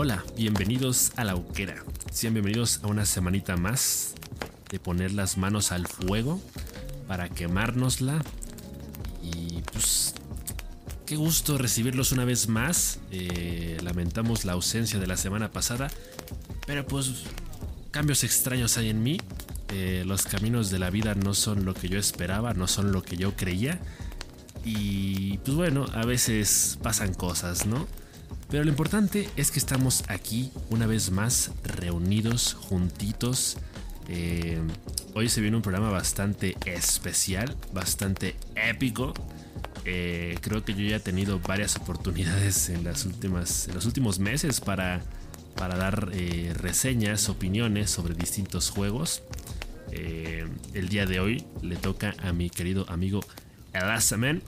Hola, bienvenidos a la Uquera. Sean bienvenidos a una semanita más de poner las manos al fuego para quemárnosla. Y pues, qué gusto recibirlos una vez más. Eh, lamentamos la ausencia de la semana pasada, pero pues cambios extraños hay en mí. Eh, los caminos de la vida no son lo que yo esperaba, no son lo que yo creía. Y pues bueno, a veces pasan cosas, ¿no? Pero lo importante es que estamos aquí una vez más reunidos, juntitos. Eh, hoy se viene un programa bastante especial, bastante épico. Eh, creo que yo ya he tenido varias oportunidades en, las últimas, en los últimos meses para, para dar eh, reseñas, opiniones sobre distintos juegos. el día de hoy le toca a mi querido amigo Elasamen.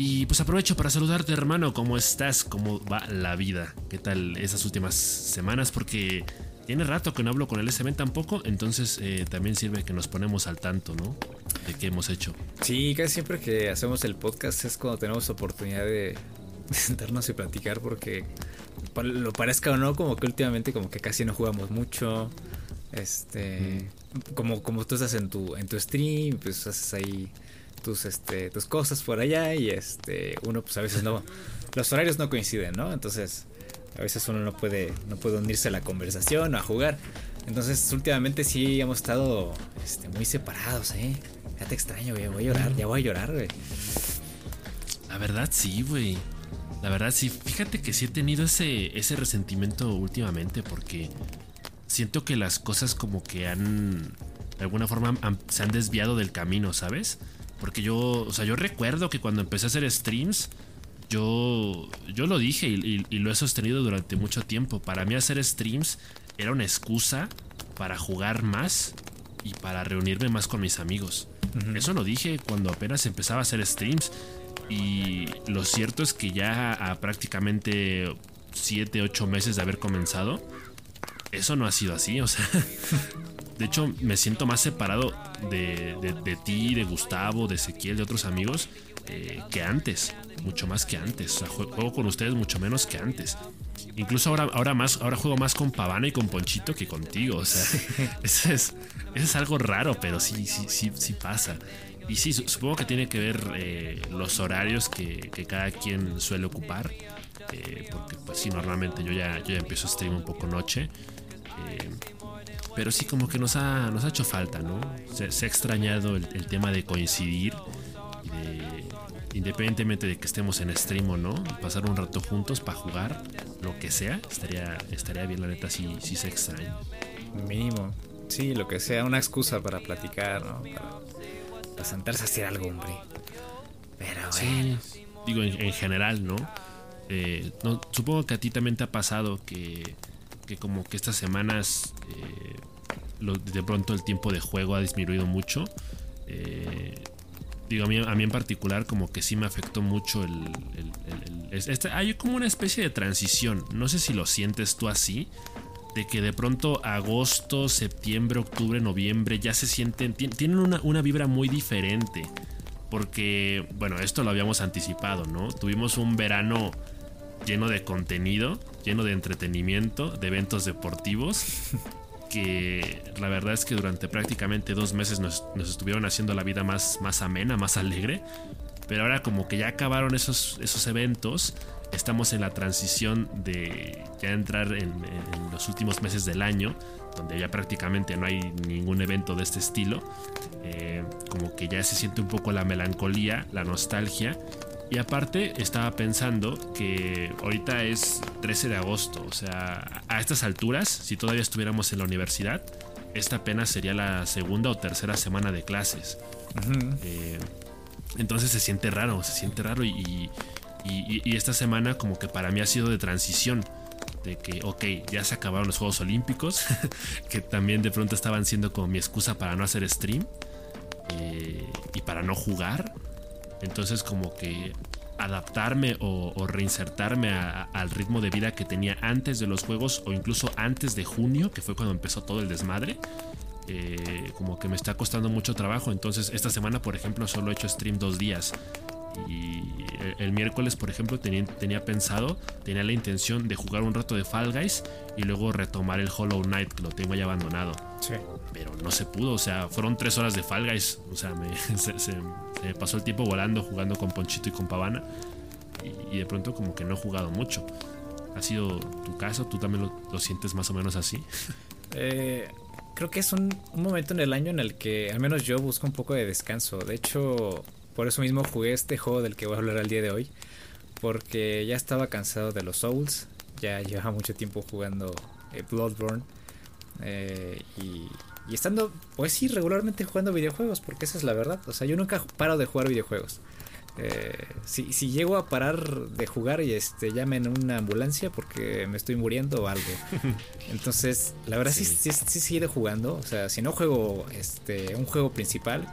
Y pues aprovecho para saludarte, hermano. ¿Cómo estás? ¿Cómo va la vida? ¿Qué tal esas últimas semanas? Porque tiene rato que no hablo con el SM tampoco. Entonces eh, también sirve que nos ponemos al tanto, ¿no? De qué hemos hecho. Sí, casi siempre que hacemos el podcast es cuando tenemos oportunidad de sentarnos y platicar. Porque lo parezca o no, como que últimamente como que casi no jugamos mucho. Este. Como, como tú estás en tu, en tu stream, pues haces ahí tus, este, tus cosas por allá y este, uno pues a veces no, los horarios no coinciden, ¿no? Entonces a veces uno no puede, no puede unirse a la conversación o a jugar. Entonces últimamente sí hemos estado este, muy separados, ¿eh? Ya te extraño, güey, voy a llorar, ya voy a llorar, güey. La verdad sí, güey. La verdad sí, fíjate que sí he tenido ese, ese resentimiento últimamente porque siento que las cosas como que han, de alguna forma, se han desviado del camino, ¿sabes? Porque yo, o sea, yo recuerdo que cuando empecé a hacer streams, yo, yo lo dije y, lo he sostenido durante mucho tiempo. Para mí hacer streams era una excusa para jugar más y para reunirme más con mis amigos. Eso lo dije cuando apenas empezaba a hacer streams. Y lo cierto es que ya a prácticamente 7, 8 meses de haber comenzado, eso no ha sido así. O sea, de hecho, me siento más separado de, ti, de Gustavo, de Ezequiel, de otros amigos, eh, que antes. Mucho más que antes. O sea, juego con ustedes mucho menos que antes. Incluso ahora, ahora más, ahora juego más con Pavana y con Ponchito que contigo. O sea, eso es, es algo raro, pero sí, sí, sí, pasa. Y sí, supongo que tiene que ver eh, los horarios que, cada quien suele ocupar. Eh, porque pues sí, normalmente yo ya, yo ya empiezo a stream un poco noche. Pero sí como que nos ha, nos ha hecho falta, ¿no? Se, ha extrañado el, tema de coincidir independientemente de que estemos en stream o no, pasar un rato juntos para jugar, lo que sea, estaría, estaría bien, la neta, si sí se extraña. Mínimo. Sí, lo que sea, una excusa para platicar, ¿no? Para, sentarse a hacer algo, hombre. Pero, sí, digo, en, general, eh, ¿no? Supongo que a ti también te ha pasado que, que como que estas semanas eh, de pronto el tiempo de juego ha disminuido mucho. Eh, digo, a mí, en particular como que sí me afectó mucho el... este, hay como una especie de transición, no sé si lo sientes tú así, de que de pronto agosto, septiembre, octubre, noviembre ya se sienten, tienen una, una vibra muy diferente. Porque, bueno, esto lo habíamos anticipado, ¿no? Tuvimos un verano lleno de contenido, lleno de entretenimiento, de eventos deportivos. que la verdad es que durante prácticamente dos meses nos, estuvieron haciendo la vida más, más amena, más alegre. Pero ahora como que ya acabaron esos, esos eventos, estamos en la transición de ya entrar en, los últimos meses del año, donde ya prácticamente no hay ningún evento de este estilo. Eh, como que ya se siente un poco la melancolía, la nostalgia y aparte estaba pensando que ahorita es 13 de agosto, o sea, a estas alturas, si todavía estuviéramos en la universidad, esta apenas sería la segunda o tercera semana de clases. Eh, entonces se siente raro, se siente raro y, esta semana como que para mí ha sido de transición. De que, ok, ya se acabaron los Juegos Olímpicos, que también de pronto estaban siendo como mi excusa para no hacer stream eh, y para no jugar. Entonces como que adaptarme o, reinsertarme al ritmo de vida que tenía antes de los juegos o incluso antes de junio, que fue cuando empezó todo el desmadre. Eh, como que me está costando mucho trabajo. Entonces esta semana, por ejemplo, solo he hecho stream dos días. Y el, miércoles, por ejemplo, tenía, tenía, pensado, tenía la intención de jugar un rato de Fall Guys y luego retomar el Hollow Knight, que lo tengo ya abandonado. Sí. Pero no se pudo, o sea, fueron tres horas de Fall Guys. O sea, me, pasó el tiempo volando, jugando con Ponchito y con Pavana. Y, de pronto como que no he jugado mucho. ¿Ha sido tu caso? ¿Tú también lo, lo sientes más o menos así? Eh, creo que es un, momento en el año en el que al menos yo busco un poco de descanso. De hecho, por eso mismo jugué este juego del que voy a hablar al día de hoy. Porque ya estaba cansado de los Souls. Ya llevaba mucho tiempo jugando eh, Bloodborne. Eh, y, y, estando, pues sí, regularmente jugando videojuegos. Porque esa es la verdad. O sea, yo nunca paro de jugar videojuegos. Eh, si, si, llego a parar de jugar y este llamen una ambulancia porque me estoy muriendo o algo. Entonces, la verdad sí, sí, sí, sí jugando. O sea, si no juego este un juego principal,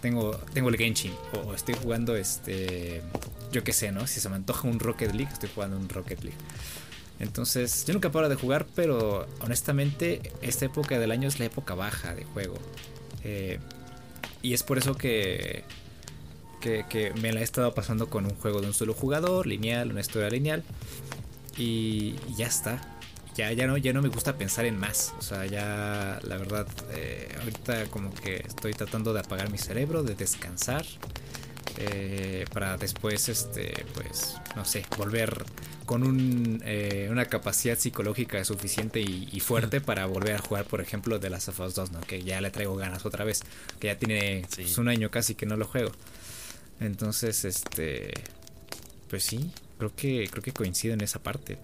tengo, tengo el Genshin. O estoy jugando este. Yo qué sé, ¿no? Si se me antoja un Rocket League, estoy jugando un Rocket League. Entonces, yo nunca paro de jugar, pero honestamente, esta época del año es la época baja de juego. Eh, y es por eso que que, me la he estado pasando con un juego de un solo jugador, lineal, una historia lineal. Y, ya está. Ya, ya, no, ya no me gusta pensar en más. O sea, ya la verdad, eh, ahorita como que estoy tratando de apagar mi cerebro, de descansar. Eh, para después, este, pues, no sé, volver con un, eh, una capacidad psicológica suficiente y, fuerte para volver a jugar, por ejemplo, de las of Us 2, ¿no? Que ya le traigo ganas otra vez, que ya tiene pues, un año casi que no lo juego. Entonces, este, pues sí, creo que creo que coincido en esa parte.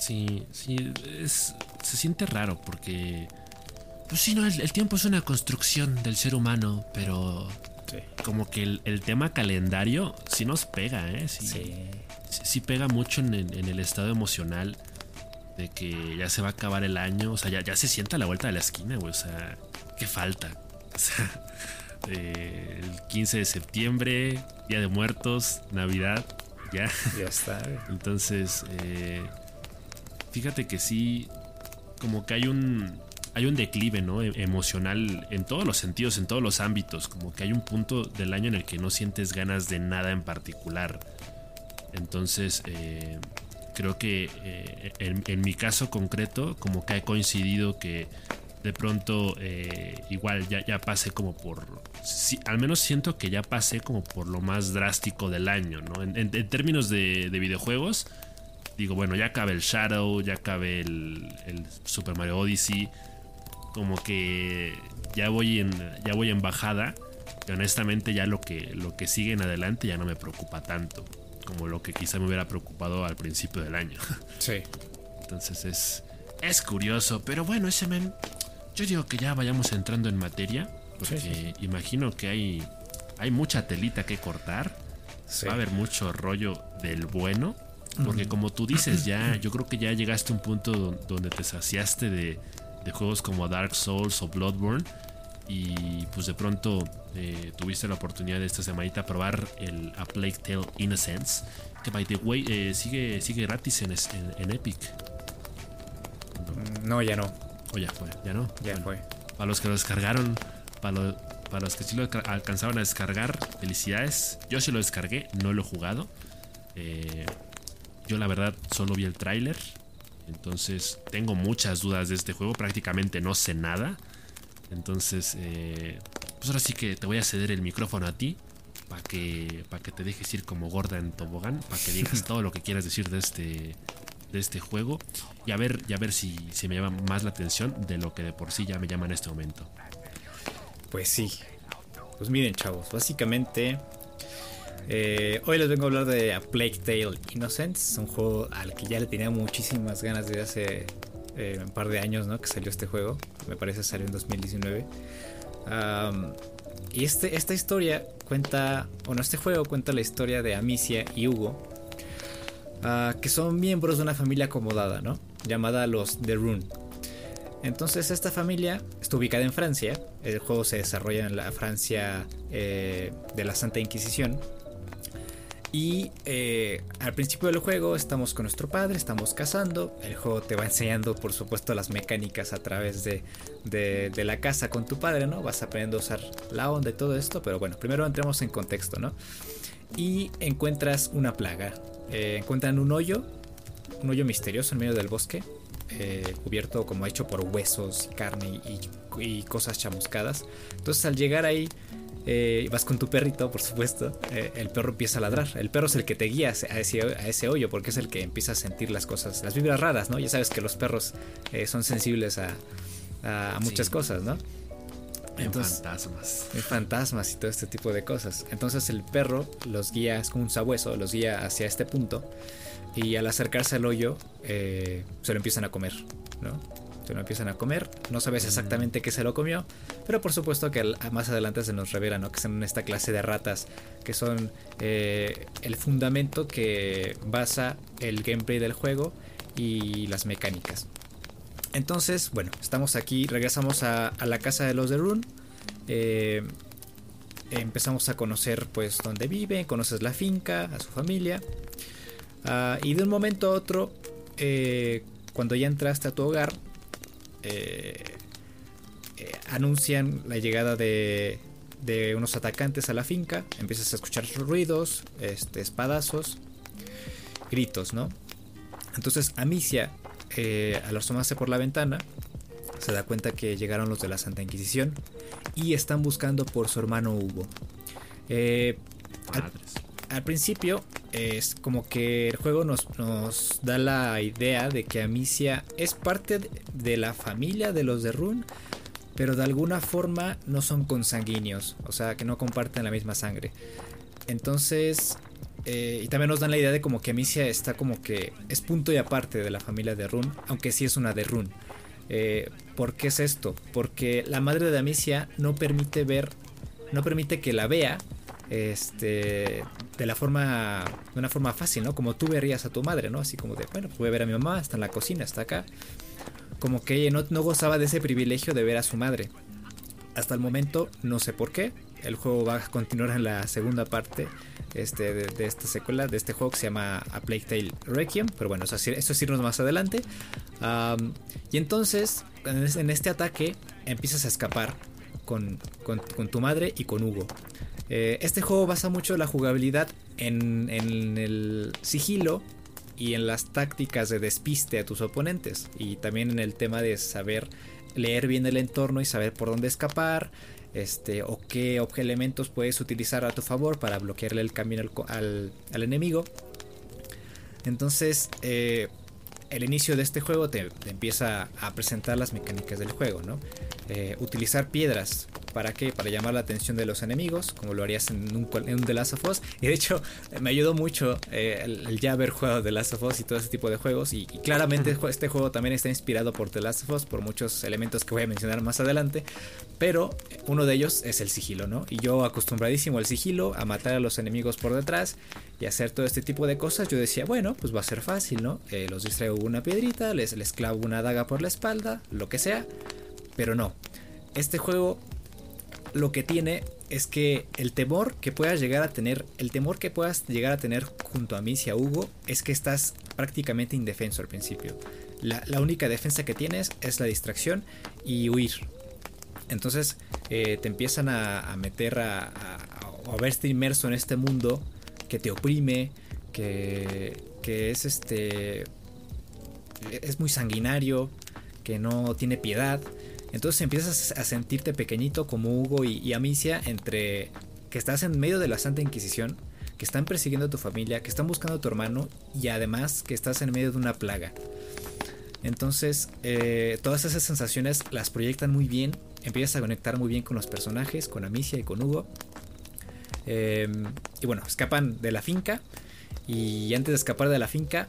Sí, sí, es, se siente raro porque, pues sí, no, el, tiempo es una construcción del ser humano, pero como que el, tema calendario sí nos pega, ¿eh? Sí, sí. pega mucho en, el estado emocional de que ya se va a acabar el año, o sea, ya, ya se sienta a la vuelta de la esquina, güey, o sea, ¿qué falta? O sea, eh, el 15 de septiembre, Día de Muertos, Navidad, ya. Ya está. Entonces, eh, fíjate que sí, como que hay un, hay un declive ¿no? E-, emocional en todos los sentidos, en todos los ámbitos, como que hay un punto del año en el que no sientes ganas de nada en particular. Entonces, eh, creo que en, en, mi caso concreto, como que ha coincidido que de pronto eh, igual ya, ya pasé como por... al menos siento que ya pasé como por lo más drástico del año, ¿no? En, términos de, videojuegos, digo, bueno, ya cabe el Shadow, ya cabe el, Super Mario Odyssey, como que ya voy en, ya voy en bajada, y honestamente ya lo que, lo que sigue en adelante ya no me preocupa tanto, como lo que quizá me hubiera preocupado al principio del año. Sí. Entonces es, es curioso, pero bueno, ese men yo digo que ya vayamos entrando en materia, porque imagino que hay, hay mucha telita que cortar. Va a haber mucho rollo del bueno. Porque como tú dices, ya, yo creo que ya llegaste a un punto donde te saciaste de, juegos como Dark Souls o Bloodborne. Y pues de pronto eh, tuviste la oportunidad de esta semanita probar el A Plague Tale Innocence. Que by the way eh, sigue, sigue gratis en, en Epic. No, ya no. O ya fue, ya no. Ya fue. Para los que lo descargaron, para, para los que sí lo alcanzaron a descargar, felicidades. Yo sí lo descargué, no lo he jugado. Eh, yo la verdad solo vi el tráiler. Entonces tengo muchas dudas de este juego. Prácticamente no sé nada. Entonces, eh, pues ahora sí que te voy a ceder el micrófono a ti. Para que, para que te dejes ir como gorda en tobogán. Para que digas todo lo que quieras decir de este, de este juego y a ver, y a ver si, si me llama más la atención de lo que de por sí ya me llama en este momento. Pues sí. Pues miren, chavos, básicamente eh, hoy les vengo a hablar de A Plague Tale Innocence, un juego al que ya le tenía muchísimas ganas desde hace eh, un par de años, ¿no? Que salió este juego. Me parece salió en 2019. y este, esta historia cuenta, bueno, este juego cuenta la historia de Amicia y Hugo, Ah, que son miembros de una familia acomodada, ¿no? Llamada los The Rune. Entonces esta familia está ubicada en Francia, el juego se desarrolla en la Francia eh, de la Santa Inquisición, Y eh, al principio del juego estamos con nuestro padre, estamos cazando. El juego te va enseñando, por supuesto, las mecánicas a través de, de, la casa con tu padre, ¿no? Vas aprendiendo a usar la onda y todo esto. Pero bueno, primero entremos en contexto, ¿no? Y encuentras una plaga. Eh, encuentran un hoyo, un hoyo misterioso en medio del bosque. Eh, cubierto como hecho por huesos carne y, y cosas chamuscadas. Entonces al llegar ahí eh, vas con tu perrito, por supuesto, eh, el perro empieza a ladrar. El perro es el que te guía a ese, a ese, hoyo porque es el que empieza a sentir las cosas, las vibras raras, ¿no? Ya sabes que los perros eh, son sensibles a, a muchas cosas, ¿no? Entonces, fantasmas. fantasmas y todo este tipo de cosas. Entonces el perro los guía, es como un sabueso, los guía hacia este punto y al acercarse al hoyo se lo empiezan a comer, ¿no? Se lo empiezan a comer. No sabes exactamente qué se lo comió, pero por supuesto que más adelante se nos revela ¿no? que son esta clase de ratas que son eh, el fundamento que basa el gameplay del juego y las mecánicas. Entonces, bueno, estamos aquí, regresamos a, la casa de los de Rune. Eh, empezamos a conocer pues dónde vive, conoces la finca, a su familia. Ah, y de un momento a otro, eh, cuando ya entraste a tu hogar, eh, eh, anuncian la llegada de, unos atacantes a la finca. Empiezas a escuchar ruidos, este, espadazos, gritos, ¿no? Entonces Amicia, eh, al asomarse por la ventana, se da cuenta que llegaron los de la Santa Inquisición y están buscando por su hermano Hugo. al, principio es como que el juego nos, da la idea de que Amicia es parte de la familia de los de Rune, pero de alguna forma no son consanguíneos, o sea, que no comparten la misma sangre. Entonces, eh, y también nos dan la idea de como que Amicia está como que es punto y aparte de la familia de Rune, aunque sí es una de Rune. Eh, ¿Por qué es esto? Porque la madre de Amicia no permite ver, no permite que la vea este de la forma de una forma fácil, ¿no? Como tú verías a tu madre, ¿no? Así como de, bueno, pues voy a ver a mi mamá, está en la cocina, está acá. Como que ella no, gozaba de ese privilegio de ver a su madre. Hasta el momento, no sé por qué. El juego va a continuar en la segunda parte este, de, esta secuela, de este juego que se llama A Plague Tale Requiem. Pero bueno, eso, es irnos más adelante. y entonces, en este ataque, empiezas a escapar con, con tu madre y con Hugo. Eh, este juego basa mucho la jugabilidad en, el sigilo y en las tácticas de despiste a tus oponentes. Y también en el tema de saber leer bien el entorno y saber por dónde escapar. Este, o qué elementos puedes utilizar a tu favor para bloquearle el camino al, enemigo. Entonces, eh, el inicio de este juego te, empieza a presentar las mecánicas del juego, ¿no? Eh, utilizar piedras ¿Para qué? Para llamar la atención de los enemigos, como lo harías en un, en un The Last of Us. Y de hecho, me ayudó mucho eh, el, ya haber jugado The Last of Us y todo ese tipo de juegos. Y, claramente este juego también está inspirado por The Last of Us, por muchos elementos que voy a mencionar más adelante. Pero uno de ellos es el sigilo, ¿no? Y yo acostumbradísimo al sigilo, a matar a los enemigos por detrás y hacer todo este tipo de cosas, yo decía, bueno, pues va a ser fácil, ¿no? Eh, los distraigo una piedrita, les, les clavo una daga por la espalda, lo que sea. Pero no. Este juego lo que tiene es que el temor que puedas llegar a tener, el temor que puedas llegar a tener junto a mí y a Hugo es que estás prácticamente indefenso al principio. La, única defensa que tienes es la distracción y huir. Entonces eh, te empiezan a, meter a, a, verte inmerso en este mundo que te oprime, que, que es este es muy sanguinario, que no tiene piedad entonces empiezas a sentirte pequeñito como Hugo y, Amicia entre que estás en medio de la Santa Inquisición, que están persiguiendo a tu familia, que están buscando a tu hermano y además que estás en medio de una plaga. Entonces, eh, todas esas sensaciones las proyectan muy bien, empiezas a conectar muy bien con los personajes, con Amicia y con Hugo. Em, y bueno, escapan de la finca y antes de escapar de la finca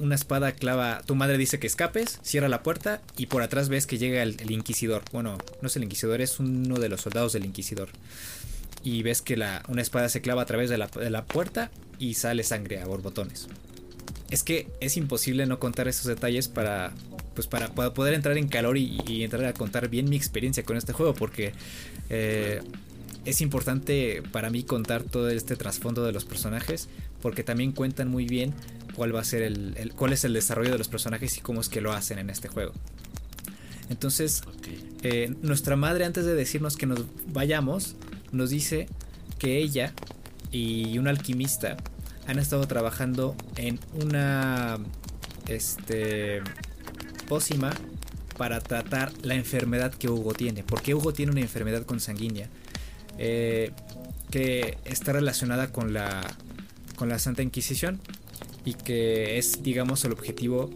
una espada clava, tu madre dice que escapes, cierra la puerta y por atrás ves que llega el, inquisidor. Bueno, no es el inquisidor, es uno de los soldados del inquisidor. Y ves que la, una espada se clava a través de la, puerta y sale sangre a borbotones. Es que es imposible no contar esos detalles para, pues para, poder entrar en calor y, entrar a contar bien mi experiencia con este juego porque... Eh, es importante para mí contar todo este trasfondo de los personajes porque también cuentan muy bien cuál va a ser el, cuál es el desarrollo de los personajes y cómo es que lo hacen en este juego. Entonces, eh, nuestra madre antes de decirnos que nos vayamos, nos dice que ella y un alquimista han estado trabajando en una este pócima para tratar la enfermedad que Hugo tiene. Porque Hugo tiene una enfermedad consanguínea eh, que está relacionada con la, con la Santa Inquisición y que es, digamos, el objetivo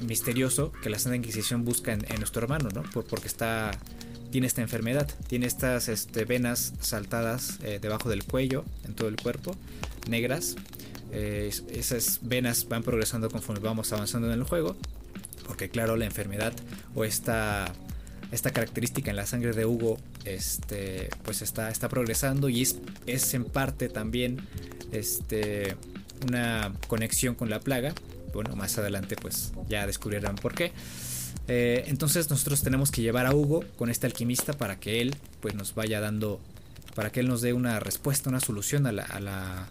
misterioso que la Santa Inquisición busca en, nuestro hermano, ¿no? porque está tiene esta enfermedad, tiene estas este, venas saltadas eh, debajo del cuello, en todo el cuerpo, negras. Eh, esas venas van progresando conforme vamos avanzando en el juego, porque claro, la enfermedad o esta, esta característica en la sangre de Hugo este, pues está, está progresando y es, es en parte también este, una conexión con la plaga. Bueno, más adelante pues ya descubrirán por qué. Eh, entonces nosotros tenemos que llevar a Hugo con este alquimista para que él pues nos vaya dando, para que él nos dé una respuesta, una solución a la, a la,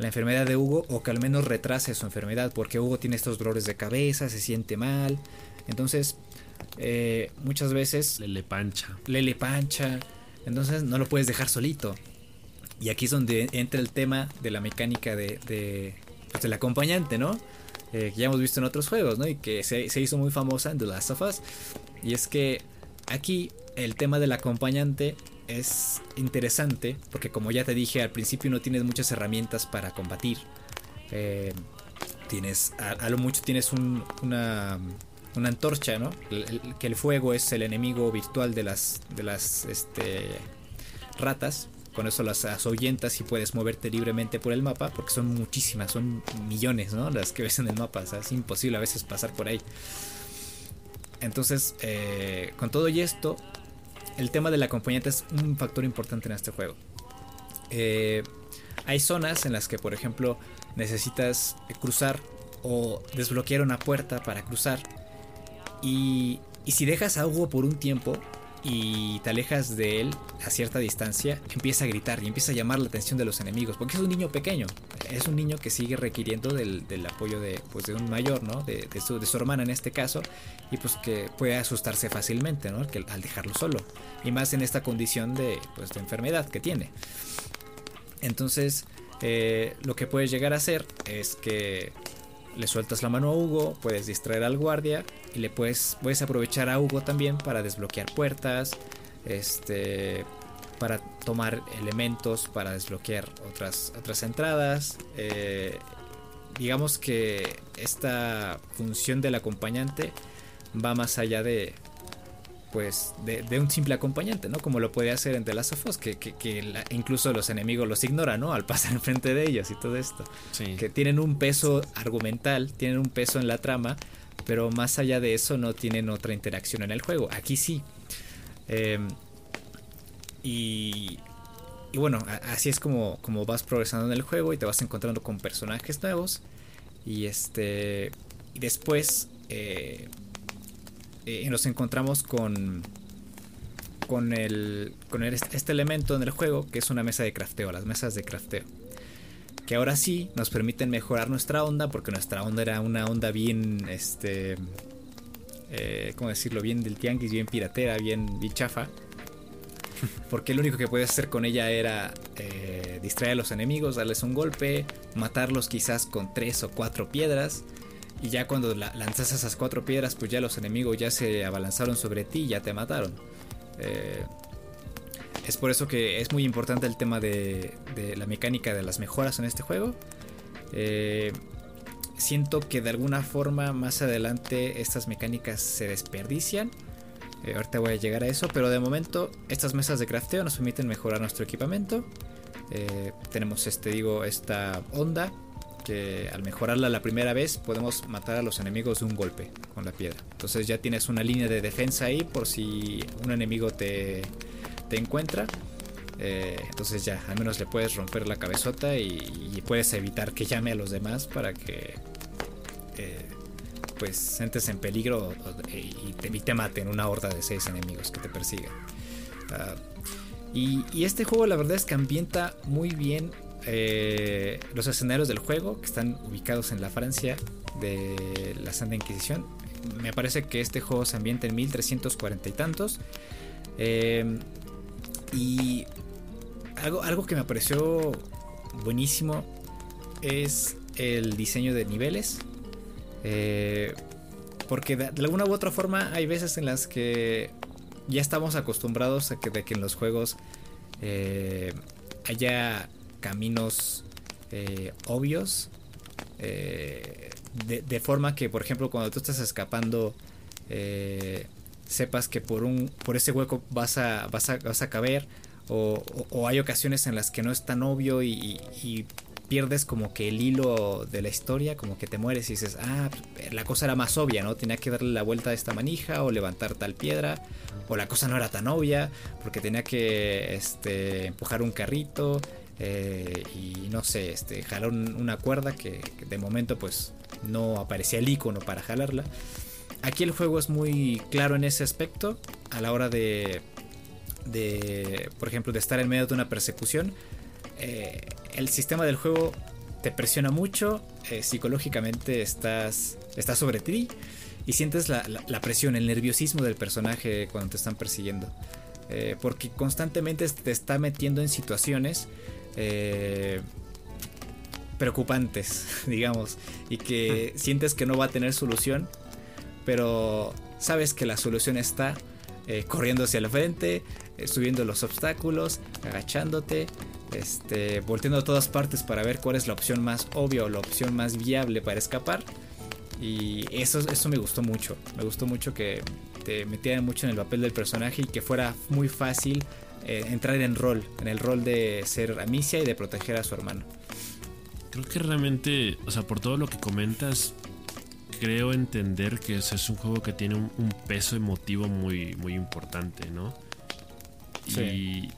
enfermedad de Hugo o que al menos retrase su enfermedad porque Hugo tiene estos dolores de cabeza, se siente mal. Entonces eh, muchas veces... Le le pancha. Le le pancha. Entonces no lo puedes dejar solito. Y aquí es donde entra el tema de la mecánica de, de pues, del acompañante, ¿no? Eh, que ya hemos visto en otros juegos, ¿no? Y que se, hizo muy famosa en The Last of Us. Y es que aquí el tema del acompañante es interesante porque como ya te dije al principio no tienes muchas herramientas para combatir. Eh, tienes, a, lo mucho tienes una, una antorcha, ¿no? que el fuego es el enemigo virtual de las, de las este, ratas con eso las ahuyentas y puedes moverte libremente por el mapa, porque son muchísimas, son millones, ¿no? Las que ves en el mapa, o sea, es imposible a veces pasar por ahí. Entonces, eh, con todo y esto, el tema del acompañante es un factor importante en este juego. Eh, hay zonas en las que, por ejemplo, necesitas cruzar o desbloquear una puerta para cruzar. Y, y si dejas a Hugo por un tiempo, y te alejas de él a cierta distancia, empieza a gritar y empieza a llamar la atención de los enemigos, porque es un niño pequeño, es un niño que sigue requiriendo del, apoyo de, pues de un mayor, ¿no? De, su, hermana en este caso, y pues que puede asustarse fácilmente, ¿no? Al dejarlo solo, y más en esta condición de, pues, enfermedad que tiene. Entonces, eh, lo que puedes llegar a hacer es que le sueltas la mano a Hugo, puedes distraer al guardia y le puedes, puedes aprovechar a Hugo también para desbloquear puertas, este, para tomar elementos, para desbloquear otras, otras entradas. Eh, digamos que esta función del acompañante va más allá de, pues de, un simple acompañante, ¿no? Como lo puede hacer en The Last of Us, que, incluso los enemigos los ignoran, ¿no? Al pasar enfrente de ellos y todo esto. Que tienen un peso argumental, tienen un peso en la trama, pero más allá de eso no tienen otra interacción en el juego. Aquí sí. Em, y, y bueno, así es como, como vas progresando en el juego y te vas encontrando con personajes nuevos. Y este. Y después. Eh, eh, nos encontramos con con el con este elemento en el juego que es una mesa de crafteo, las mesas de crafteo. Que ahora sí nos permiten mejorar nuestra onda porque nuestra onda era una onda bien este eh, ¿cómo decirlo? Bien del tianguis, bien piratera, bien, bien chafa. Porque lo único que podías hacer con ella era eh, distraer a los enemigos, darles un golpe, matarlos quizás con tres o cuatro piedras y ya cuando lanzas esas cuatro piedras, pues ya los enemigos ya se abalanzaron sobre ti y ya te mataron. Eh, es por eso que es muy importante el tema de, la mecánica de las mejoras en este juego. Eh, siento que de alguna forma más adelante estas mecánicas se desperdician. Eh, ahorita voy a llegar a eso, pero de momento estas mesas de crafteo nos permiten mejorar nuestro equipamiento. tenemos este, digo, esta onda que al mejorarla la primera vez podemos matar a los enemigos de un golpe con la piedra. Entonces ya tienes una línea de defensa ahí por si un enemigo te, te encuentra. Eh, entonces ya, al menos le puedes romper la cabezota y, puedes evitar que llame a los demás para que eh, pues entres en peligro y te, y te maten una horda de seis enemigos que te persiguen. Ah, Y, este juego la verdad es que ambienta muy bien eh, los escenarios del juego, que están ubicados en la Francia de la Santa Inquisición. Me parece que este juego se ambienta en 1340 y tantos. Eh, y algo, algo que me pareció buenísimo es el diseño de niveles. Eh, porque de, alguna u otra forma hay veces en las que ya estamos acostumbrados a que, de que en los juegos eh, haya caminos eh, obvios. De, forma que, por ejemplo, cuando tú estás escapando, sepas que por, un, por ese hueco vas a, vas a, vas a caber. O, hay ocasiones en las que no es tan obvio y pierdes como que el hilo de la historia, como que te mueres y dices, ah, la cosa era más obvia, ¿no? Tenía que darle la vuelta a esta manija o levantar tal piedra, o la cosa no era tan obvia, porque tenía que este, empujar un carrito eh, y no sé, este, jalar una cuerda que, de momento pues no aparecía el icono para jalarla. Aquí el juego es muy claro en ese aspecto, a la hora de, de por ejemplo, de estar en medio de una persecución eh, el sistema del juego te presiona mucho, eh, psicológicamente estás, estás sobre ti y sientes la, presión, el nerviosismo del personaje cuando te están persiguiendo. Porque constantemente te está metiendo en situaciones preocupantes, digamos, y que sientes que no va a tener solución, pero sabes que la solución está corriendo hacia la frente, subiendo los obstáculos, agachándote, este, volteando a todas partes para ver cuál es la opción más obvia o la opción más viable para escapar. Y eso, eso me gustó mucho. Me gustó mucho que te metieran mucho en el papel del personaje y que fuera muy fácil eh, entrar en rol, en el rol de ser Amicia y de proteger a su hermano. Creo que realmente, o sea, por todo lo que comentas, creo entender que ese es un juego que tiene un, peso emotivo muy, muy importante, ¿no? Sí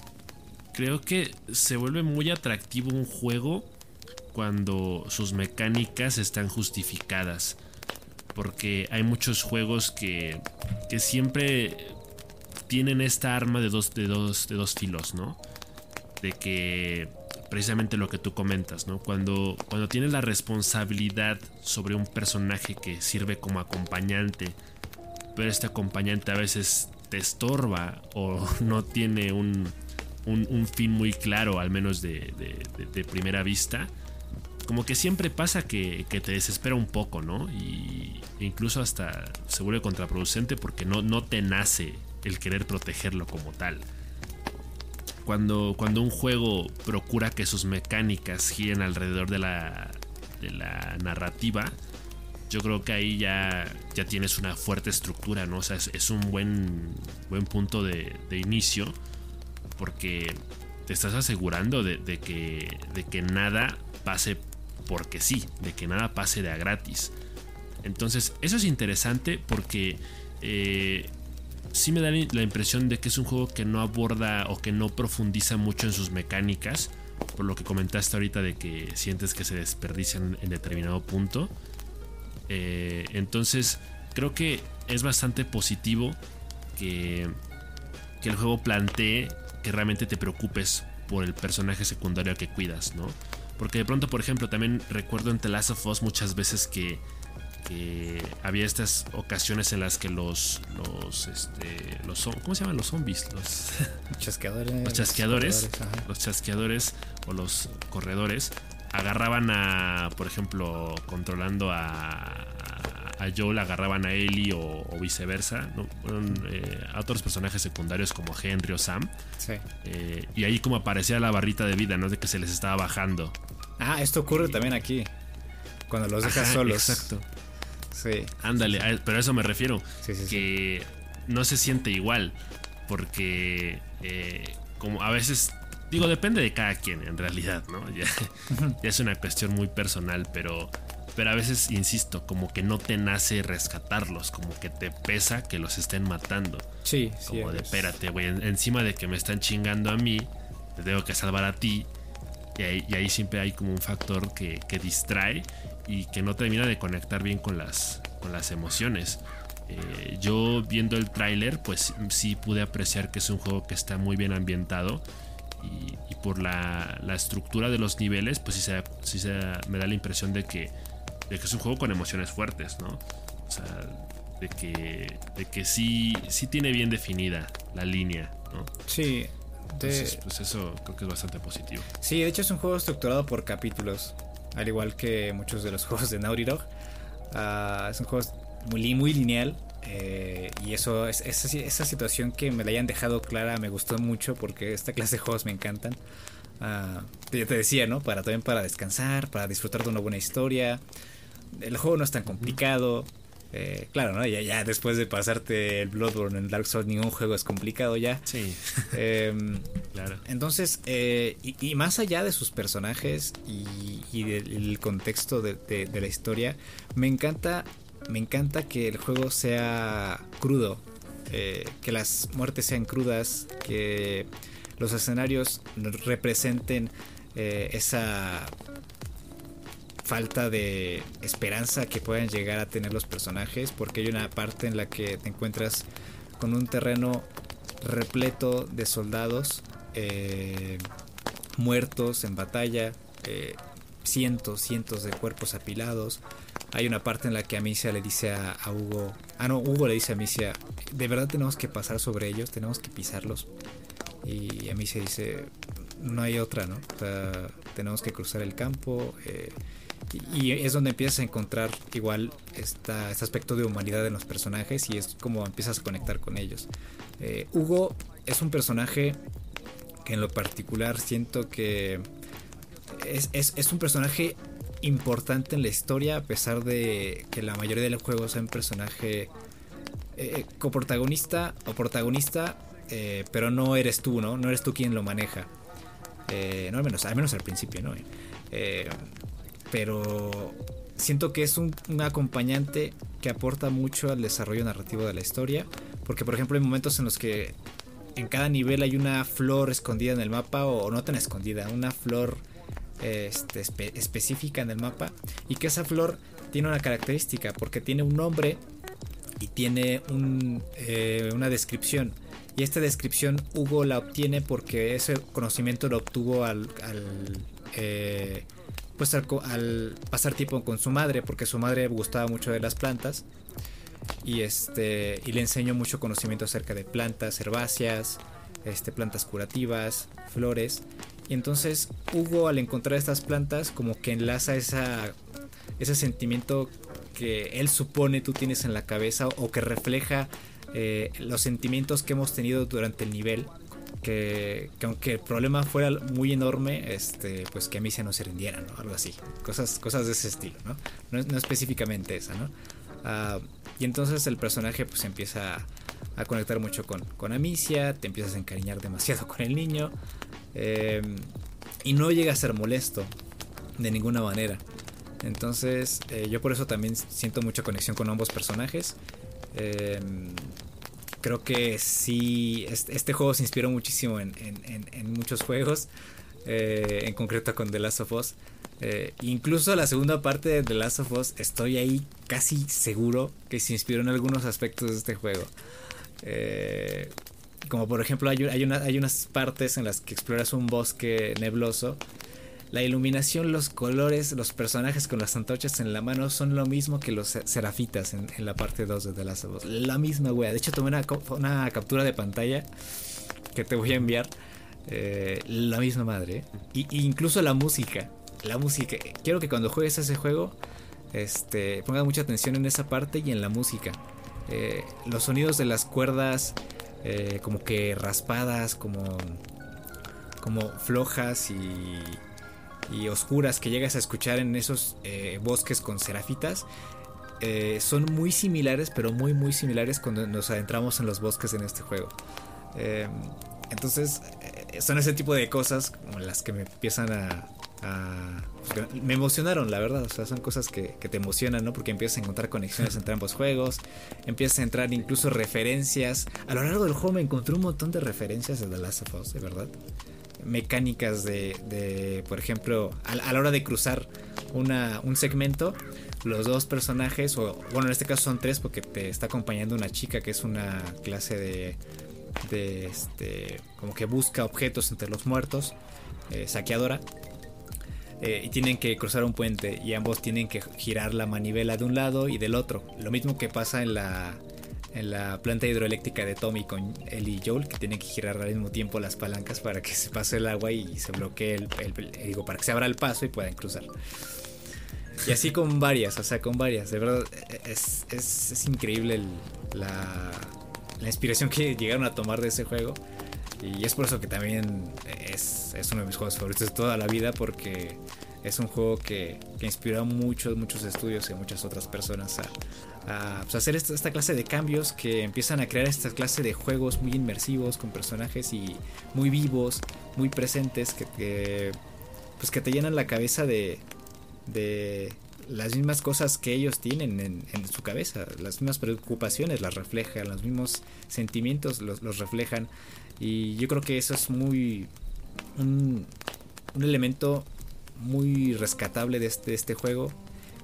creo que se vuelve muy atractivo un juego cuando sus mecánicas están justificadas. Porque hay muchos juegos que, que siempre tienen esta arma de dos, de, dos, de dos filos, ¿no? De que precisamente lo que tú comentas, ¿no? Cuando, cuando tienes la responsabilidad sobre un personaje que sirve como acompañante, pero este acompañante a veces te estorba o no tiene un, un, fin muy claro, al menos de, primera vista, como que siempre pasa que, te desespera un poco, ¿no? Y incluso hasta se vuelve contraproducente porque no, no te nace el querer protegerlo como tal. Cuando, cuando un juego procura que sus mecánicas giren alrededor de la, de la narrativa, yo creo que ahí ya, ya tienes una fuerte estructura, ¿no? O sea, es, un buen, buen punto de, de inicio porque te estás asegurando de, que, de que nada pase porque sí, de que nada pase de a gratis. Entonces, eso es interesante porque eh, sí me da la impresión de que es un juego que no aborda o que no profundiza mucho en sus mecánicas, por lo que comentaste ahorita de que sientes que se desperdician en determinado punto. Eh, entonces, creo que es bastante positivo que, que el juego plantee que realmente te preocupes por el personaje secundario que cuidas, ¿no? Porque de pronto, por ejemplo, también recuerdo en The Last of Us muchas veces que, había estas ocasiones en las que los los este los ¿cómo se llaman los zombies? Los chasqueadores. Los chasqueadores, los chasqueadores o los corredores agarraban a, por ejemplo, controlando a, a Joel agarraban a Ellie o, viceversa, ¿no? Eh, a otros personajes secundarios como Henry o Sam. Sí. Eh, y ahí como aparecía la barrita de vida, ¿no? De que se les estaba bajando. Ah, esto ocurre también aquí. Cuando los dejas solos. Exacto. Sí. Ándale, pero a eso me refiero. Sí, sí, que no se siente igual. Porque eh, como a veces Digo, depende de cada quien en realidad, ¿no? ya, es una cuestión muy personal, pero pero a veces, insisto, como que no te nace rescatarlos, como que te pesa que los estén matando. Sí, Como de, espérate, güey, encima de que me están chingando a mí, te tengo que salvar a ti. Y ahí, siempre hay como un factor que, distrae y que no termina de conectar bien con las, con las emociones. Eh, yo viendo el tráiler, pues sí pude apreciar que es un juego que está muy bien ambientado y, por la, estructura de los niveles, pues sí, se, me da la impresión de que, de que es un juego con emociones fuertes, ¿no? O sea, de que, de que sí, sí tiene bien definida la línea, ¿no? Sí. Entonces, pues eso creo que es bastante positivo. Sí, de hecho es un juego estructurado por capítulos, al igual que muchos de los juegos de Naughty Dog. Ah, es un juego muy, muy lineal. Eh, y eso, es, esa, esa, situación que me la hayan dejado clara me gustó mucho porque esta clase de juegos me encantan. Uh, ya te decía, ¿no? Para también para descansar, para disfrutar de una buena historia. El juego no es tan complicado. Eh, claro, ¿no? Ya, ya después de pasarte el Bloodborne en Dark Souls, ningún juego es complicado ya. Sí. Em, claro. Entonces, eh, y, más allá de sus personajes y, del contexto de, de, la historia, me encanta me encanta que el juego sea crudo, eh, que las muertes sean crudas, que los escenarios representen esa falta de esperanza que puedan llegar a tener los personajes, porque hay una parte en la que te encuentras con un terreno repleto de soldados eh, muertos en batalla, cientos, cientos de cuerpos apilados, hay una parte en la que Amicia le dice a, Hugo, ah no, Hugo le dice a Amicia, de verdad tenemos que pasar sobre ellos, tenemos que pisarlos. Y Amicia dice, no hay otra, ¿no? tenemos que cruzar el campo. Eh, y, es donde empiezas a encontrar igual esta, este aspecto de humanidad en los personajes y es como empiezas a conectar con ellos. Eh, Hugo es un personaje que en lo particular siento que es, es un personaje importante en la historia, a pesar de que la mayoría de los juegos sean personaje eh, coprotagonista o protagonista, eh, pero no eres tú, ¿no? No eres tú quien lo maneja. Eh, no al menos, al menos al principio, ¿no? Pero siento que es un, acompañante que aporta mucho al desarrollo narrativo de la historia. Porque, por ejemplo, hay momentos en los que en cada nivel hay una flor escondida en el mapa, o no tan escondida, una flor este, específica en el mapa y que esa flor tiene una característica porque tiene un nombre y tiene eh, una descripción. Y esta descripción Hugo la obtiene porque ese conocimiento lo obtuvo al, eh, pues al, pasar tiempo con su madre, porque su madre gustaba mucho de las plantas. Y, este, y le enseñó mucho conocimiento acerca de plantas herbáceas, este, plantas curativas, flores. Y entonces Hugo al encontrar estas plantas como que enlaza esa, ese sentimiento que él supone tú tienes en la cabeza o que refleja eh, los sentimientos que hemos tenido durante el nivel. Que, aunque el problema fuera muy enorme, este, pues que a mí se no se rindiera. Algo así. Cosas, cosas de ese estilo, ¿no? No, específicamente esa, ¿no? Ah, y entonces el personaje pues empieza a conectar mucho con, con Amicia, te empiezas a encariñar demasiado con el niño. Em, y no llega a ser molesto de ninguna manera. Entonces, eh, yo por eso también siento mucha conexión con ambos personajes. Em, creo que sí, este, juego se inspiró muchísimo en, muchos juegos, eh, en concreto con The Last of Us. Eh, incluso la segunda parte de The Last of Us, estoy ahí casi seguro que se inspiró en algunos aspectos de este juego. Eh, como por ejemplo hay, hay, hay unas partes en las que exploras un bosque nebloso. La iluminación, los colores, los personajes con las antorchas en la mano son lo mismo que los serafitas en, la parte 2 de The Last of Us. La misma wea. De hecho tomé una, captura de pantalla que te voy a enviar. Eh, la misma madre. Y, incluso la música. La música. Quiero que cuando juegues ese juego, este, pongas mucha atención en esa parte y en la música. Eh, los sonidos de las cuerdas eh, como que raspadas, como, como flojas y, y, oscuras que llegas a escuchar en esos eh, bosques con serafitas. Eh, son muy similares, pero muy muy similares cuando nos adentramos en los bosques en este juego. entonces, son ese tipo de cosas como las que me empiezan a, me emocionaron, la verdad. O sea, son cosas que, te emocionan, ¿no? Porque empiezas a encontrar conexiones entre ambos juegos, empiezas a entrar incluso referencias. A lo largo del juego me encontré un montón de referencias de The Last of Us, de verdad. Mecánicas de, por ejemplo, a, la hora de cruzar una, un segmento, los dos personajes, o bueno, en este caso son tres porque te está acompañando una chica que es una clase de, de este, como que busca objetos entre los muertos, eh, saqueadora. Eh, y tienen que cruzar un puente y ambos tienen que girar la manivela de un lado y del otro. Lo mismo que pasa en la, en la planta hidroeléctrica de Tommy con Ellie y Joel, que tienen que girar al mismo tiempo las palancas para que se pase el agua y se bloquee el, digo, para que se abra el paso y puedan cruzar. Y así con varias, o sea, con varias. De verdad, es, es, increíble la, la, inspiración que llegaron a tomar de ese juego. Y es por eso que también es, es uno de mis juegos favoritos de toda la vida, porque es un juego que, que inspiró a muchos, muchos estudios y a muchas otras personas a, pues, hacer esta, clase de cambios que empiezan a crear esta clase de juegos muy inmersivos con personajes y muy vivos, muy presentes que, pues que te llenan la cabeza de, de las mismas cosas que ellos tienen en, su cabeza, las mismas preocupaciones las reflejan, los mismos sentimientos los, reflejan. Y yo creo que eso es muy un, un elemento muy rescatable de este, este juego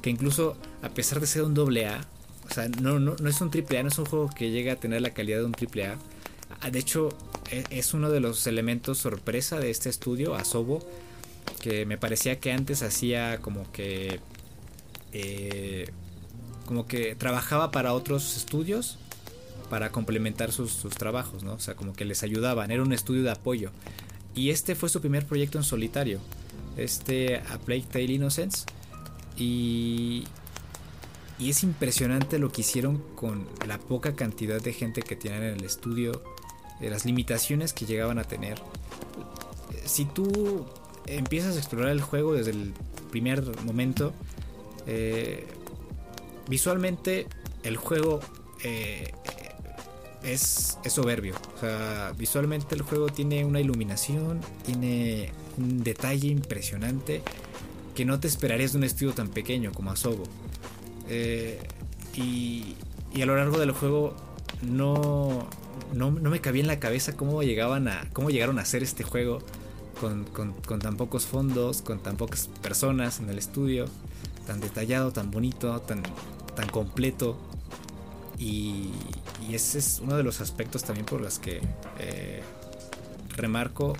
que incluso a pesar de ser un doble A o sea, no, no, no es un triple A, no es un juego que llega a tener la calidad de un triple A. Ah, de hecho, e, es uno de los elementos sorpresa de este estudio, Asobo, que me parecía que antes hacía como que... Eh, como que trabajaba para otros estudios para complementar sus, sus, trabajos, ¿no? O sea, como que les ayudaban, era un estudio de apoyo. Y este fue su primer proyecto en solitario, este A Plague Tale Innocence. Y, y es impresionante lo que hicieron con la poca cantidad de gente que tienen en el estudio, de las limitaciones que llegaban a tener. Si tú empiezas a explorar el juego desde el primer momento, eh, visualmente el juego eh, es, es, soberbio. O sea, visualmente el juego tiene una iluminación, tiene un detalle impresionante que no te esperarías de un estudio tan pequeño como Asobo. Eh, y, a lo largo del juego no, no, me cabía en la cabeza cómo llegaban a. cómo llegaron a hacer este juego con, tan pocos fondos, con tan pocas personas en el estudio, tan detallado, tan bonito, tan, tan completo. Y, ese es uno de los aspectos también por los que eh, remarco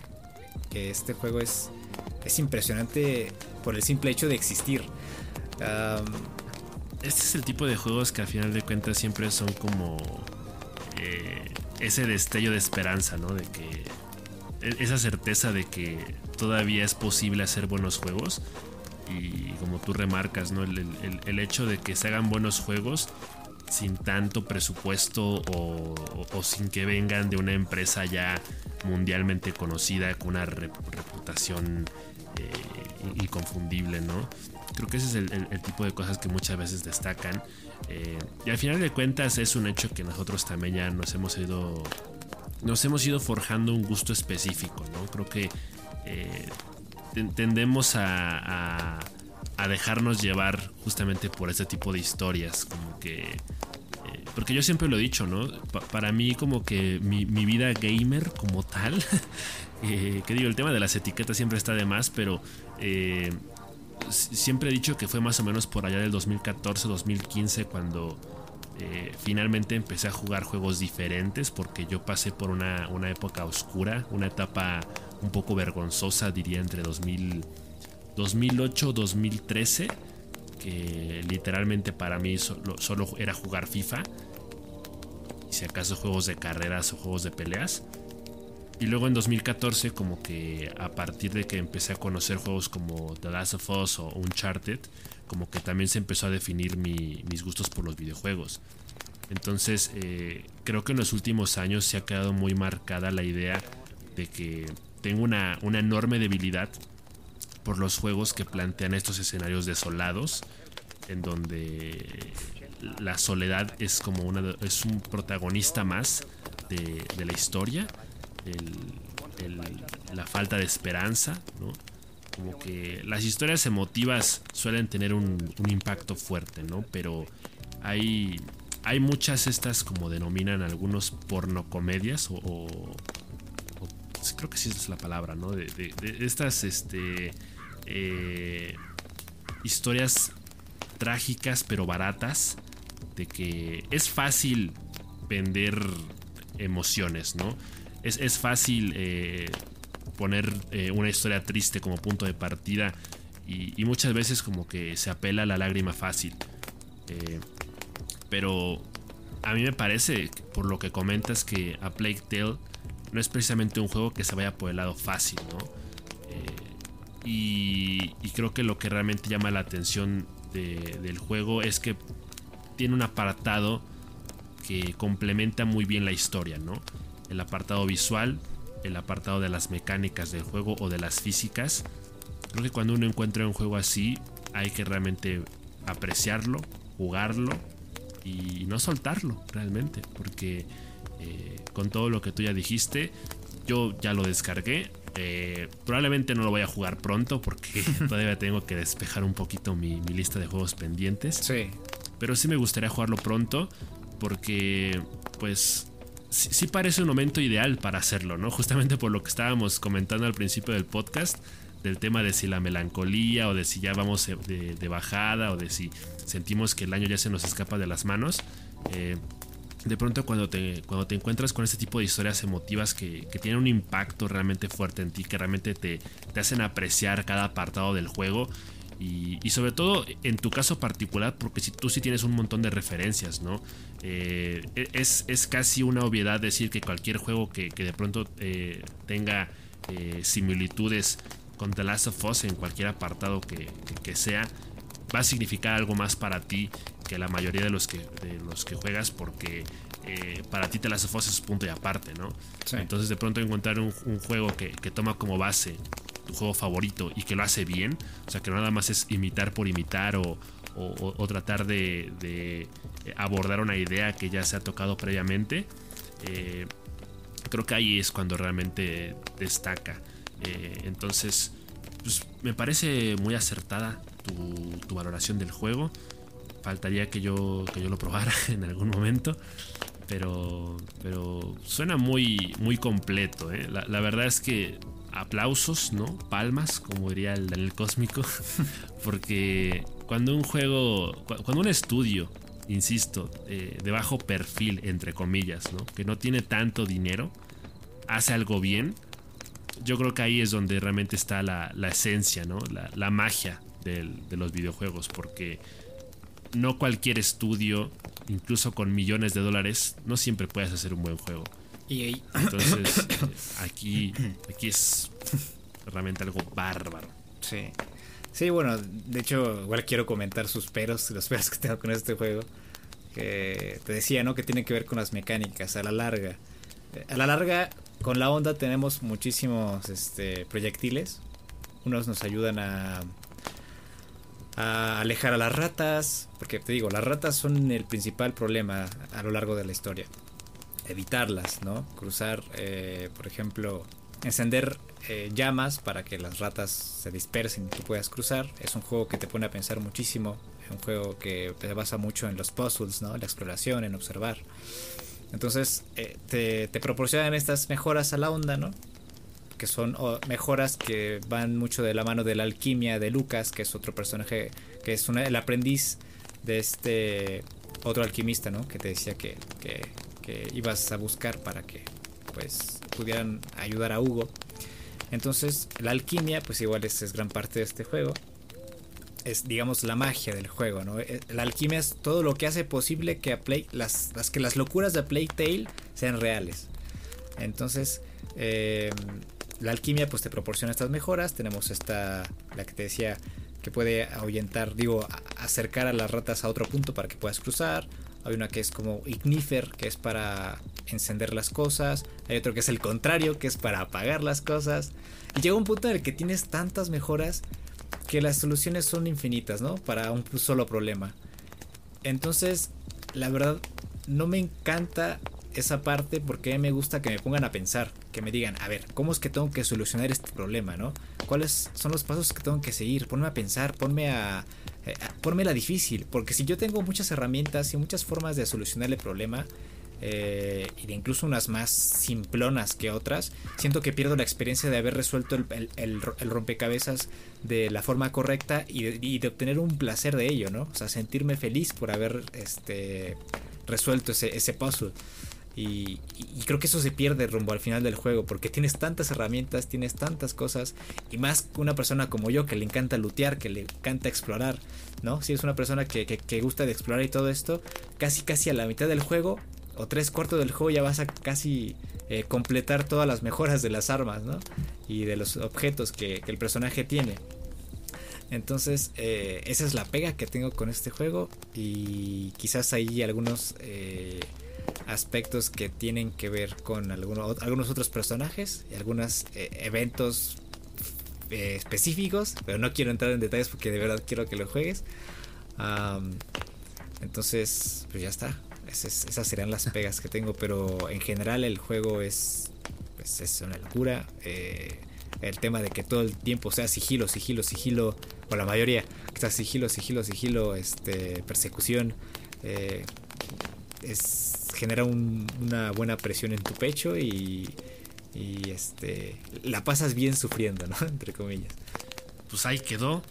que este juego es, es impresionante por el simple hecho de existir este es el tipo de juegos que al final de cuentas siempre son como eh, ese destello de esperanza, ¿no? De que e, esa certeza de que todavía es posible hacer buenos juegos y como tú remarcas, ¿no? El, hecho de que se hagan buenos juegos sin tanto presupuesto o, sin que vengan de una empresa ya mundialmente conocida con una reputación eh, inconfundible, ¿no? Creo que ese es el, tipo de cosas que muchas veces destacan. Eh, y al final de cuentas es un hecho que nosotros también ya nos hemos ido, nos hemos ido forjando un gusto específico, ¿no? Creo que eh, tendemos a, a, dejarnos llevar justamente por este tipo de historias, como que... Eh, porque yo siempre lo he dicho, ¿no? para mí como que mi, vida gamer como tal, que digo, el tema de las etiquetas siempre está de más, pero siempre he dicho que fue más o menos por allá del 2014-2015 cuando eh, finalmente empecé a jugar juegos diferentes porque yo pasé por una, época oscura, una etapa un poco vergonzosa diría entre 2008-2013 que literalmente para mí solo, era jugar FIFA y si acaso juegos de carreras o juegos de peleas y luego en 2014, como que a partir de que empecé a conocer juegos como The Last of Us o Uncharted, como que también se empezó a definir mis gustos por los videojuegos. Entonces, eh, creo que en los últimos años se ha quedado muy marcada la idea de que tengo una, una enorme debilidad por los juegos que plantean estos escenarios desolados, en donde la soledad es como una, es un protagonista más de, de la historia la falta de esperanza, ¿no? Como que las historias emotivas suelen tener un, impacto fuerte, ¿no? Pero hay, hay muchas estas, como denominan algunos, pornocomedias o, o, creo que sí es la palabra, ¿no? De, estas este, eh, historias trágicas pero baratas, de que es fácil vender emociones, ¿no? Es, fácil eh, poner eh, una historia triste como punto de partida y, muchas veces como que se apela a la lágrima fácil. Eh, pero a mí me parece, por lo que comentas, que A Plague Tale no es precisamente un juego que se vaya por el lado fácil, ¿no? Y, creo que lo que realmente llama la atención del juego es que tiene un apartado que complementa muy bien la historia, ¿no? El apartado visual, el apartado de las mecánicas del juego o de las físicas. Creo que cuando uno encuentra un juego así, hay que realmente apreciarlo, jugarlo y no soltarlo realmente, porque eh, con todo lo que tú ya dijiste, yo ya lo descargué. Eh, probablemente no lo voy a jugar pronto porque todavía tengo que despejar un poquito mi, mi lista de juegos pendientes. Sí. Pero sí me gustaría jugarlo pronto porque pues sí, parece un momento ideal para hacerlo, ¿no? Justamente por lo que estábamos comentando al principio del podcast, del tema de si la melancolía o de si ya vamos de, bajada o de si sentimos que el año ya se nos escapa de las manos. Eh, de pronto cuando te, cuando te encuentras con este tipo de historias emotivas que, que tienen un impacto realmente fuerte en ti, que realmente te, te hacen apreciar cada apartado del juego, y, sobre todo en tu caso particular, porque si tú sí tienes un montón de referencias, ¿no? Eh, e, es, es, casi una obviedad decir que cualquier juego que, de pronto eh, tenga eh, similitudes con The Last of Us en cualquier apartado que, sea, va a significar algo más para ti que la mayoría de los que, de los que juegas, porque para ti The Last of Us es punto y aparte, ¿no? Entonces de pronto encontrar un, un juego que, que, toma como base juego favorito y que lo hace bien, o sea que no nada más es imitar por imitar o, tratar de, abordar una idea que ya se ha tocado previamente, eh, creo que ahí es cuando realmente destaca. Eh, entonces, pues, me parece muy acertada tu, valoración del juego. Faltaría que yo, que yo lo probara en algún momento. Pero, pero suena muy, muy completo. ¿eh? la, verdad es que aplausos, ¿no? Palmas, como diría el Daniel Cósmico. Porque cuando un juego, cuando un estudio, insisto, eh, de bajo perfil, entre comillas, ¿no? Que no tiene tanto dinero, hace algo bien, yo creo que ahí es donde realmente está la, esencia, ¿no? La, magia de los videojuegos. Porque no cualquier estudio, incluso con millones de dólares, no siempre puedes hacer un buen juego. Entonces, eh, aquí, aquí es realmente algo bárbaro. Sí. Sí, bueno, de hecho, igual quiero comentar sus peros, los peros que tengo con este juego. Que te decía, ¿no? Que tiene que ver con las mecánicas a la larga. A la larga, con la onda tenemos muchísimos este, proyectiles. Unos nos ayudan a, a alejar a las ratas. Porque te digo, las ratas son el principal problema a lo largo de la historia evitarlas, ¿no? Cruzar, eh, por ejemplo, encender eh, llamas para que las ratas se dispersen y tú puedas cruzar. Es un juego que te pone a pensar muchísimo. Es un juego que se basa mucho en los puzzles, ¿no? La exploración, en observar. Entonces eh, te, te, proporcionan estas mejoras a la onda, ¿no? Que son mejoras que van mucho de la mano de la alquimia de Lucas, que es otro personaje, que es el aprendiz de este otro alquimista, ¿no? Que te decía que, que ibas a buscar para que pues pudieran ayudar a Hugo. Entonces la alquimia pues igual es, gran parte de este juego. Es digamos la magia del juego, ¿no? Eh, la alquimia es todo lo que hace posible que las, que las locuras de Plague Tale sean reales. Entonces em, la alquimia pues te proporciona estas mejoras. Tenemos esta, la que te decía que puede ahuyentar, digo, acercar a las ratas a otro punto para que puedas cruzar. Hay una que es como ignifer, que es para encender las cosas. Hay otro que es el contrario, que es para apagar las cosas. Y llega un punto en el que tienes tantas mejoras que las soluciones son infinitas, ¿no? Para un solo problema. Entonces, la verdad, no me encanta esa parte porque me gusta que me pongan a pensar, que me digan, a ver, ¿cómo es que tengo que solucionar este problema, no? ¿Cuáles son los pasos que tengo que seguir? Ponme a pensar, ponme a, eh, ponme la difícil, porque si yo tengo muchas herramientas y muchas formas de solucionar el problema, eh, y de incluso unas más simplonas que otras, siento que pierdo la experiencia de haber resuelto el, rompecabezas de la forma correcta y de, obtener un placer de ello, ¿no? O sea, sentirme feliz por haber este, resuelto ese, ese puzzle. Y, creo que eso se pierde rumbo al final del juego, porque tienes tantas herramientas, tienes tantas cosas, y más una persona como yo que le encanta lutear, que le encanta explorar, ¿no? Si es una persona que, que, gusta de explorar y todo esto, casi casi a la mitad del juego, o tres cuartos del juego, ya vas a casi eh, completar todas las mejoras de las armas, ¿no? Y de los objetos que, el personaje tiene. Entonces, eh, esa es la pega que tengo con este juego, y quizás hay algunos... Eh, aspectos que tienen que ver con algunos, algunos otros personajes y algunos eh, eventos eh, específicos, pero no quiero entrar en detalles porque de verdad quiero que lo juegues. entonces, pues ya está. esas serían las pegas que tengo, pero en general el juego es, pues es una locura. Eh, el tema de que todo el tiempo sea sigilo, sigilo, sigilo, o la mayoría, que sea sigilo, sigilo, sigilo, este, persecución. es genera una buena presión en tu pecho y, y este la pasas bien sufriendo, ¿no? Entre comillas. Pues ahí quedó.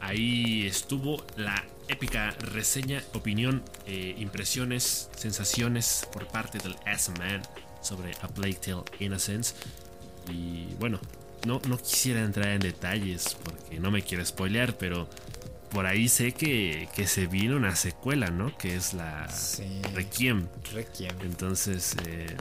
Ahí estuvo la épica reseña, opinión, eh, impresiones, sensaciones por parte del S-Man sobre A Plague Tale Innocence. Y bueno, no, no quisiera entrar en detalles porque no me quiero spoilear, pero por ahí sé que, se vino una secuela, ¿no? Que es la Requiem. Requiem. Entonces, eh,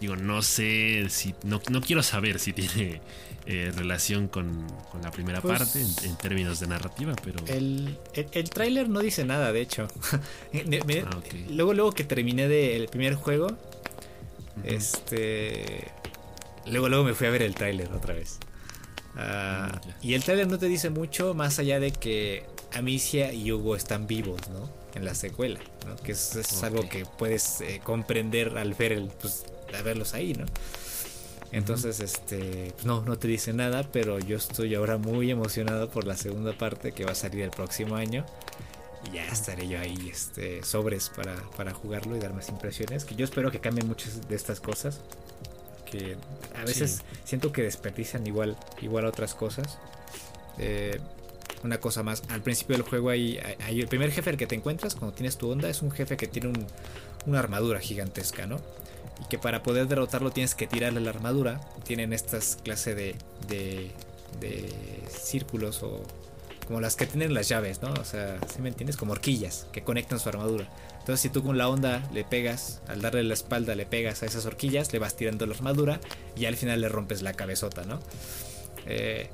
digo, no sé si. No, quiero saber si tiene eh, relación con, la primera pues parte en, términos de narrativa, pero. El, el, tráiler no dice nada, de hecho. Ah, luego, luego que terminé del primer juego, este. Luego, luego me fui a ver el tráiler otra vez. Ah, ah, y el tráiler no te dice mucho más allá de que Amicia y Hugo están vivos, ¿no? En la secuela, ¿no? Que es, algo que puedes eh, comprender al ver el, pues, al verlos ahí, ¿no? Entonces, este, no, no te dice nada, pero yo estoy ahora muy emocionado por la segunda parte que va a salir el próximo año. Y ya estaré yo ahí, este, sobres para, para jugarlo y dar más impresiones. Que yo espero que cambien muchas de estas cosas. Que a veces siento que desperdician igual, igual otras cosas. Eh, una cosa más. Al principio del juego hay, el primer jefe al que te encuentras cuando tienes tu onda es un jefe que tiene una armadura gigantesca, ¿no? Y que para poder derrotarlo tienes que tirarle la armadura. Tienen estas clase de, de, de círculos o como las que tienen las llaves, ¿no? O sea, si me entiendes? Como horquillas que conectan su armadura. Entonces, si tú con la onda le pegas, al darle la espalda le pegas a esas horquillas, le vas tirando la armadura y al final le rompes la cabezota, ¿no? Eh,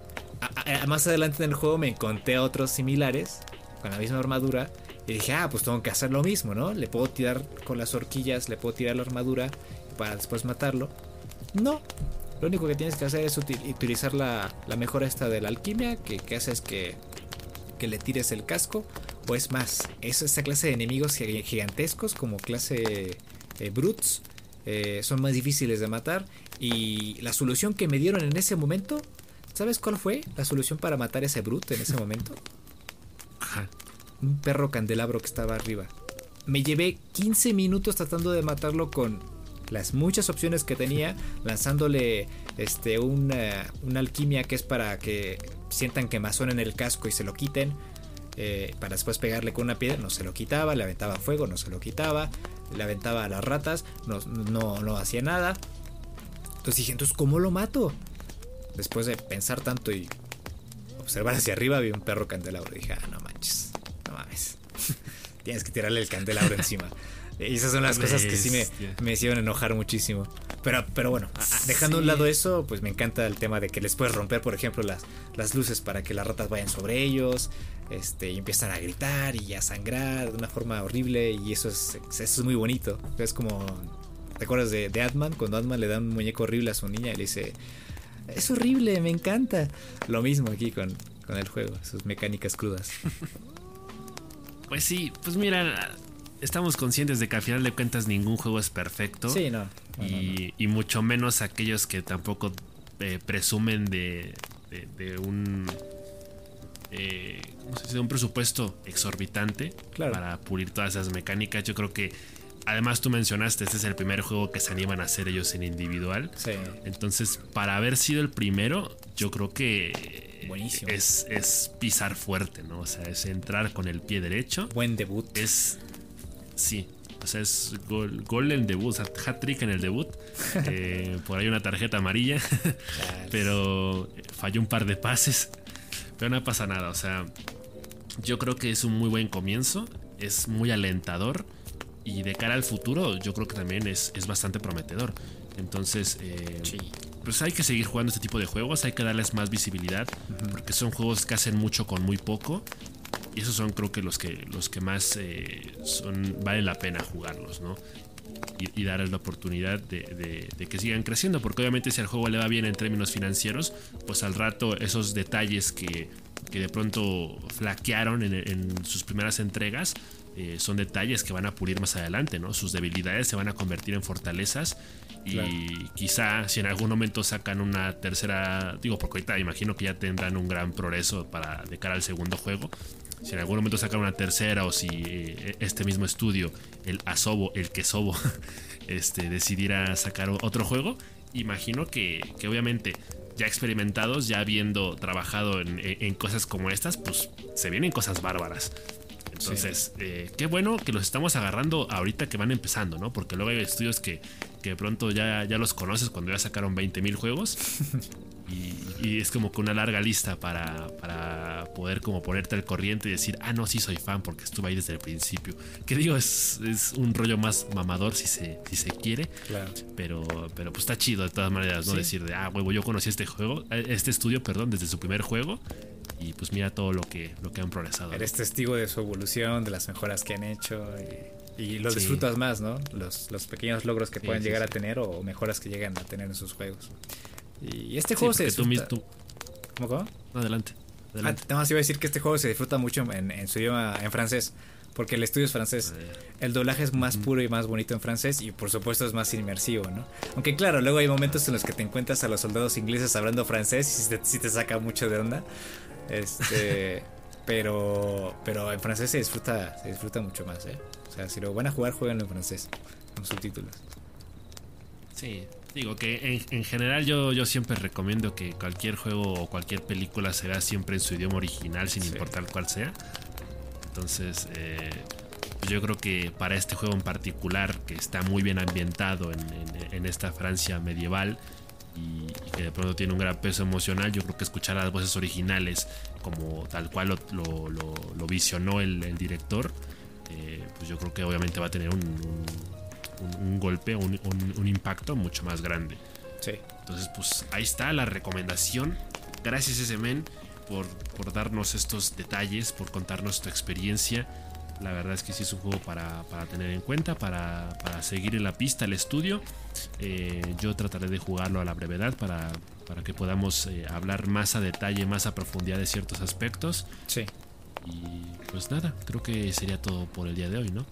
más adelante en el juego me encontré a otros similares con la misma armadura y dije, ah, pues tengo que hacer lo mismo, ¿no? Le puedo tirar con las horquillas, le puedo tirar la armadura para después matarlo. No, lo único que tienes que hacer es utilizar la, mejora esta de la alquimia, que, que hace es que, que, le tires el casco. O es más, es esa clase de enemigos gigantescos como clase eh, brutes. Eh, son más difíciles de matar. Y la solución que me dieron en ese momento ¿Sabes cuál fue la solución para matar a ese brute en ese momento? Ajá. Un perro candelabro que estaba arriba. Me llevé 15 minutos tratando de matarlo con las muchas opciones que tenía, lanzándole este, una, alquimia que es para que sientan quemazón en el casco y se lo quiten. Eh, para después pegarle con una piedra, no se lo quitaba, le aventaba fuego, no se lo quitaba, le aventaba a las ratas, no, no, no hacía nada. Entonces dije, entonces, ¿cómo lo mato? Después de pensar tanto y observar hacia arriba, vi un perro candelabro. Y dije, ah, no manches, no mames. Tienes que tirarle el candelabro encima. Y esas son las cosas que sí me, me hicieron enojar muchísimo. Pero, pero bueno, dejando a un lado eso, pues me encanta el tema de que les puedes romper, por ejemplo, las, las luces para que las ratas vayan sobre ellos. Este, y empiezan a gritar y a sangrar de una forma horrible. Y eso es, eso es muy bonito. Es como. ¿Te acuerdas de, de Atman? Cuando Atman le da un muñeco horrible a su niña y le dice: es horrible, me encanta. Lo mismo aquí con, el juego, sus mecánicas crudas. Pues sí, pues mira, estamos conscientes de que al final de cuentas ningún juego es perfecto. Sí, no. y, mucho menos aquellos que tampoco eh, presumen de, de, un. Eh, un presupuesto exorbitante para pulir todas esas mecánicas. Yo creo que además tú mencionaste, este es el primer juego que se animan a hacer ellos en individual. Sí. Entonces, para haber sido el primero, yo creo que Buenísimo. Es, es pisar fuerte, ¿no? O sea, es entrar con el pie derecho. Buen debut. Es. Sí. O sea, es gol, gol en debut, o sea, hat trick en el debut. Eh, por ahí una tarjeta amarilla. pero falló un par de pases. Pero no pasa nada, o sea, yo creo que es un muy buen comienzo. Es muy alentador. Y de cara al futuro, yo creo que también es, es bastante prometedor. Entonces, eh, Sí. pues hay que seguir jugando este tipo de juegos, hay que darles más visibilidad, porque son juegos que hacen mucho con muy poco. Y esos son creo que los que, los que más eh, son, vale la pena jugarlos, ¿no? Y, y darles la oportunidad de, de- de que sigan creciendo, porque obviamente si al juego le va bien en términos financieros, pues al rato esos detalles que, que de pronto flaquearon en, en sus primeras entregas, eh, son detalles que van a pulir más adelante, ¿no? Sus debilidades se van a convertir en fortalezas y Claro. quizá si en algún momento sacan una tercera, digo, porque ahorita imagino que ya tendrán un gran progreso para de cara al segundo juego. Si en algún momento sacan una tercera o si eh, este mismo estudio, el Asobo, el Quesobo, este, decidiera sacar otro juego, imagino que, que obviamente ya experimentados, ya habiendo trabajado en, en- en cosas como estas, pues se vienen cosas bárbaras. Entonces, eh, qué bueno que los estamos agarrando ahorita que van empezando, ¿no? Porque luego hay estudios que, que de pronto ya, ya los conoces cuando ya sacaron 20.000 juegos. Y, y es como que una larga lista para, para poder como ponerte al corriente y decir, ah, no, sí soy fan porque estuve ahí desde el principio. Que digo, es, es un rollo más mamador si se, si se quiere. Claro. Pero, pero pues está chido de todas maneras, ¿no? Sí. Decir de, ah, huevo, yo conocí este juego, eh, este estudio, perdón, desde su primer juego. Y pues mira todo lo que, lo que han progresado. ¿no? Eres testigo de su evolución, de las mejoras que han hecho y, y lo Sí. disfrutas más, ¿no? Los, los pequeños logros que Sí, pueden sí, llegar a tener o mejoras que llegan a tener en sus juegos. Y este juego se tú disfruta... mismo. tú- ¿Cómo, cómo? Adelante. Ah, Adelante. nada más iba a decir que este juego se disfruta mucho en, en su idioma, en francés, porque el estudio es francés. El doblaje es más puro y más bonito en francés y por supuesto es más inmersivo, ¿no? Aunque claro, luego hay momentos en los que te encuentras a los soldados ingleses hablando francés y sí te, sí te saca mucho de onda. Este, pero pero en francés se disfruta se disfruta mucho más, ¿eh? O sea, si lo van a jugar, jueguenlo en francés con subtítulos. Sí, digo que en, en general yo, yo siempre recomiendo que cualquier juego o cualquier película se vea siempre en su idioma original, sin Sí. importar cuál sea. Entonces, eh, yo creo que para este juego en particular, que está muy bien ambientado en, en- en esta Francia medieval y, y que de pronto tiene un gran peso emocional, yo creo que escuchar las voces originales como tal cual lo, lo- lo- lo visionó el, el director, eh, pues yo creo que obviamente va a tener un, un- un golpe, un, un- un impacto mucho más grande. Sí. Entonces, pues ahí está la recomendación. Gracias, ese men, por, por darnos estos detalles, por contarnos tu experiencia. La verdad es que sí es un juego para, para tener en cuenta, para, para seguir en la pista el estudio. Eh, yo trataré de jugarlo a la brevedad para, para que podamos eh, hablar más a detalle, más a profundidad de ciertos aspectos. Sí. Y pues nada, creo que sería todo por el día de hoy, ¿no?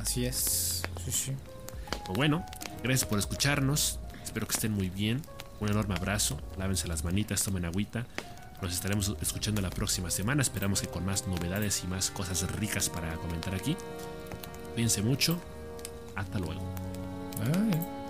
Así es. Sí, sí. Pues bueno, gracias por escucharnos. Espero que estén muy bien. Un enorme abrazo. Lávense las manitas, tomen agüita. Nos estaremos escuchando la próxima semana. Esperamos que con más novedades y más cosas ricas para comentar aquí. Cuídense mucho. Hasta luego. Ay.